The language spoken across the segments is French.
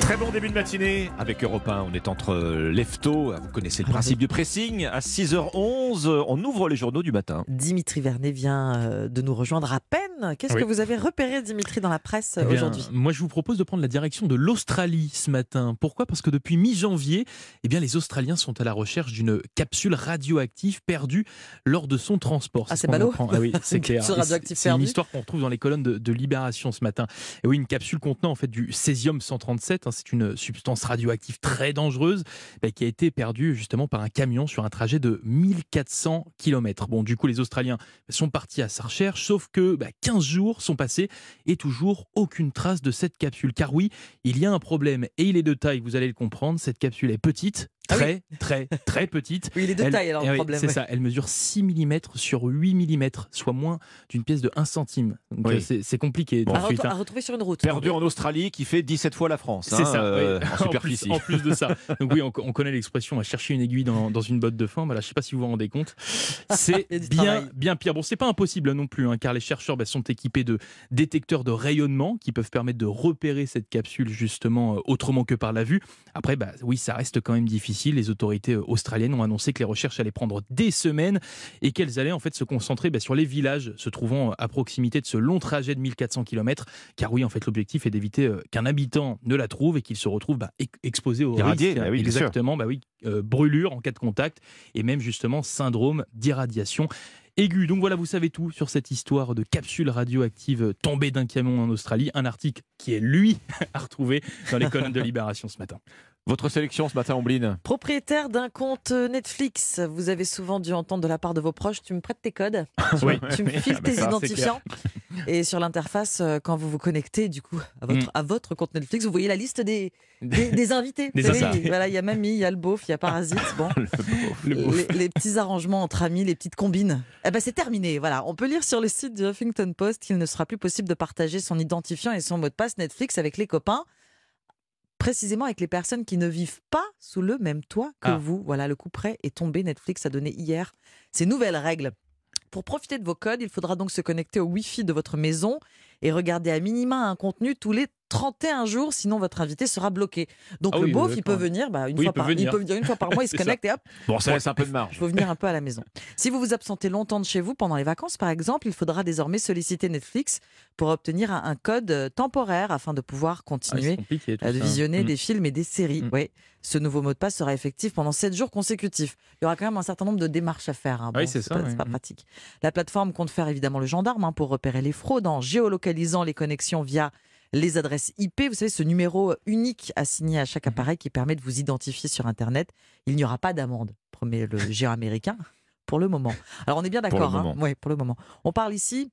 Très bon début de matinée avec Europe 1. On est entre lefto. Vous connaissez le principe du pressing. À 6h11, on ouvre les journaux du matin. Dimitri Vernet vient euh, de nous rejoindre à peine. Qu'est-ce Oui. que vous avez repéré, Dimitri, dans la presse Eh aujourd'hui? Moi, je vous propose de prendre la direction de l'Australie ce matin. Pourquoi? Parce que depuis mi-janvier, eh bien, les Australiens sont à la recherche d'une capsule radioactive perdue lors de son transport. Ah, ce c'est ballot. Ah oui, c'est Une clair. c'est- une histoire qu'on retrouve dans les colonnes de, de Libération ce matin. Et oui, une capsule contenant en fait du césium 137. hein, c'est une substance radioactive très dangereuse bah, qui a été perdue justement par un camion sur un trajet de 1400 km. Bon, du coup, les Australiens sont partis à sa recherche, sauf que bah, 15 jours sont passés et toujours aucune trace de cette capsule. Car oui, il y a un problème et il est de taille, vous allez le comprendre. Cette capsule est petite, Ah oui. très, très, très petite. Oui, il est de Elle- taille, alors, eh le problème. C'est ouais. ça, elle mesure 6 mm sur 8 mm, soit moins d'une pièce de 1 centime. Donc Oui. c'est c'est compliqué. Bon. tout À, hein. retrouver sur une route. Perdu en Australie qui fait 17 fois la France. C'est hein, ça, euh, oui. en plus, superficie. en plus de ça. Donc oui, on, on connaît l'expression à chercher une aiguille dans, dans une botte de foin. Voilà, je ne sais pas si vous vous rendez compte. C'est bien, bien pire. Bon, c'est pas impossible non plus, hein, car les chercheurs bah, sont équipés de détecteurs de rayonnement qui peuvent permettre de repérer cette capsule justement euh, autrement que par la vue. Après, bah, oui, ça reste quand même difficile. Les autorités euh, australiennes ont annoncé que les recherches allaient prendre des semaines et qu'elles allaient en fait se concentrer bah, sur les villages se trouvant à proximité de ce long trajet de 1400 km. Car oui, en fait, l'objectif est d'éviter euh, qu'un habitant ne la trouve et qu'il se retrouve bah, ex- exposé au risque. bah oui. Exactement, bah oui, euh, brûlure en cas de contact et même justement syndrome d'irradiation aiguë. Donc voilà, vous savez tout sur cette histoire de capsule radioactive tombée d'un camion en Australie. Un article qui est, lui, à retrouver dans les colonnes de Libération ce matin. Votre sélection ce matin, Ombline Propriétaire d'un compte Netflix, vous avez souvent dû entendre de la part de vos proches Tu me prêtes tes codes Oui. Tu me files Ah bah tes ça, c'est identifiants Et sur l'interface, euh, quand vous vous connectez du coup à votre, Mm. à votre compte Netflix, vous voyez la liste des, des, des invités. Des voilà, il y a Mamie, il y a le beauf, il y a Parasite. Bon, Le pauvre. Le beauf. les, les petits arrangements entre amis, les petites combines. Eh ben c'est terminé. Voilà, on peut lire sur le site du Huffington Post qu'il ne sera plus possible de partager son identifiant et son mot de passe Netflix avec les copains. Précisément avec les personnes qui ne vivent pas sous le même toit que Ah. vous. Voilà, le coup près est tombé. Netflix a donné hier ces nouvelles règles. Pour profiter de vos codes, il faudra donc se connecter au Wi-Fi de votre maison et regarder à minima un contenu tous les 31 jours, sinon votre invité sera bloqué. Donc Ah le oui, beauf, il peut venir, bah, une Oui, fois il peut par, il venir. peut venir une fois par mois, il se C'est ça. connecte et hop, Bon, ça laisse un peu de marge. il faut venir un peu à la maison. Si vous vous absentez longtemps de chez vous pendant les vacances, par exemple, il faudra désormais solliciter Netflix pour obtenir un, un code euh, temporaire afin de pouvoir Ah, c'est continuer compliqué, tout euh, visionner Mm. des films et des séries. Mm. Ouais. Ce nouveau mot de passe sera effectif pendant 7 jours consécutifs. Il y aura quand même un certain nombre de démarches à faire. hein. Oui, Bon, c'est ça, pas, ouais. pas Mm. pratique. La plateforme compte faire évidemment le gendarme hein, pour repérer les fraudes en géolocalisant les connexions via les adresses IP. Vous savez, ce numéro unique assigné à chaque Mhm. appareil qui permet de vous identifier sur Internet. Il n'y aura pas d'amende, promet le géant américain, pour le moment. Alors on est bien d'accord. hein. Ouais, pour le moment. On parle ici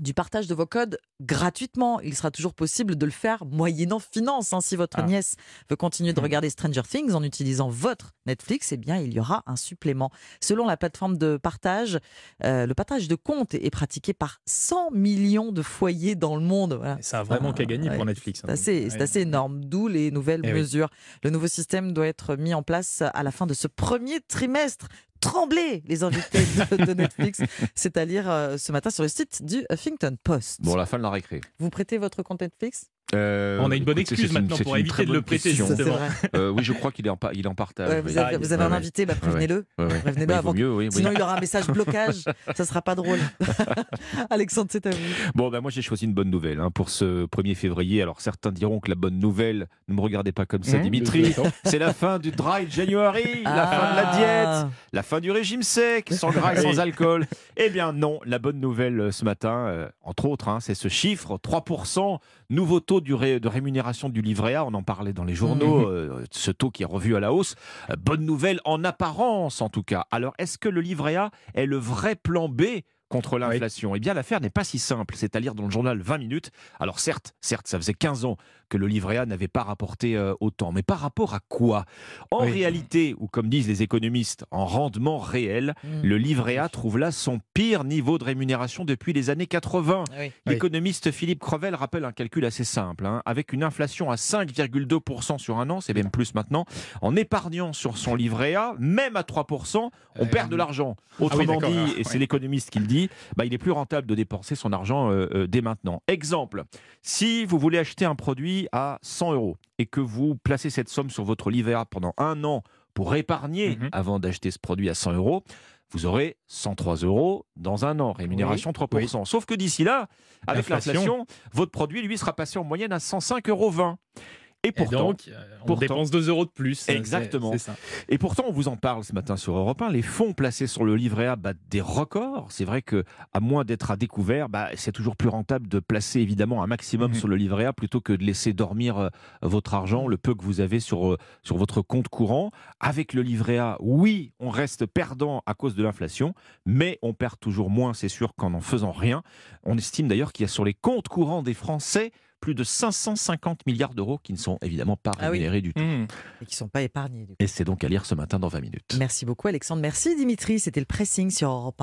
du partage de vos codes gratuitement. Il sera toujours possible de le faire moyennant finance. hein. Si votre Ah. nièce veut continuer de Mhm. regarder Stranger Things en utilisant votre Netflix, eh bien, il y aura un supplément. Selon la plateforme de partage, euh, le partage de comptes est pratiqué par 100 millions de foyers dans le monde. Voilà. Ça a vraiment Ah, qu'à gagner ouais. pour Netflix. hein. C'est assez, c'est Ouais. assez énorme, d'où les nouvelles Eh oui. mesures. Le nouveau système doit être mis en place à la fin de ce premier trimestre. Tremblez, les invités de, de Netflix, c'est à lire euh, ce matin sur le site du Huffington Post. Bon, la fin de la récré. Vous prêtez votre compte Netflix? Euh, On a une bonne écoutez, excuse une- maintenant pour éviter très de le prêter, question. Ça, c'est Justement. vrai. Euh, oui, je crois qu'il est en, pa- il est en partage. Ouais, vous avez, Ah, vous avez un invité, bah, prévenez-le. Ouais, ouais. Bah, avant mieux, oui, oui. Sinon, il aura un message blocage. ça sera pas drôle. Alexandre, c'est à vous. Bon, ben moi j'ai choisi une bonne nouvelle hein, pour ce 1er février. Alors certains diront que la bonne nouvelle, ne me regardez pas comme ça, Mmh, Dimitri, c'est la fin du dry January, la fin de la Ah. diète, la fin du régime sec, sans gras et sans alcool. Eh bien non, la bonne nouvelle euh, ce matin, euh, entre autres, hein, c'est ce chiffre, 3%, nouveau taux du ré- de rémunération du livret A, on en parlait dans les journaux, Mhm. euh, ce taux qui est revu à la hausse. Euh, bonne nouvelle en apparence en tout cas. Alors est-ce que le livret A est le vrai plan B contre l'inflation? Eh bien, l'affaire n'est pas si simple. C'est à lire dans le journal 20 minutes. Alors certes, certes, ça faisait 15 ans que le livret A n'avait pas rapporté euh, autant. Mais par rapport à quoi? En Oui. réalité, ou comme disent les économistes, en rendement réel, Mm. le livret A trouve là son pire niveau de rémunération depuis les années 80. Oui. L'économiste Philippe Crevel rappelle un calcul assez simple. hein. Avec une inflation à 5,2% sur un an, c'est même plus maintenant, en épargnant sur son livret A, même à 3%, on Euh, perd de l'argent. ah oui, Autrement dit, et c'est ouais. l'économiste qui le dit, bah, il est plus rentable de dépenser son argent euh, euh, dès maintenant. Exemple, si vous voulez acheter un produit à 100 euros et que vous placez cette somme sur votre livret A pendant un an pour épargner Mhm. avant d'acheter ce produit à 100 euros, vous aurez 103 euros dans un an, rémunération 3%. Sauf que d'ici là, avec L'inflation. l'inflation, votre produit, lui, sera passé en moyenne à 105,20 euros. Et Et pourtant, donc, euh, on pourtant- dépense 2 euros de plus. Exactement. Ça. et pourtant, on vous en parle ce matin sur Europe 1. Les fonds placés sur le livret A battent des records. C'est vrai que, à moins d'être à découvert, bah, c'est toujours plus rentable de placer évidemment un maximum Mhm. sur le livret A plutôt que de laisser dormir euh, votre argent, le peu que vous avez sur, euh, sur votre compte courant. Avec le livret A, oui, on reste perdant à cause de l'inflation, mais on perd toujours moins, c'est sûr, qu'en en faisant rien. On estime d'ailleurs qu'il y a sur les comptes courants des Français plus de 550 milliards d'euros qui ne sont évidemment pas Ah oui. rémunérés du tout. Mmh. Et qui ne sont pas épargnés. du coup. Et c'est donc à lire ce matin dans 20 minutes. Merci beaucoup Alexandre. Merci Dimitri. C'était le pressing sur Europe 1.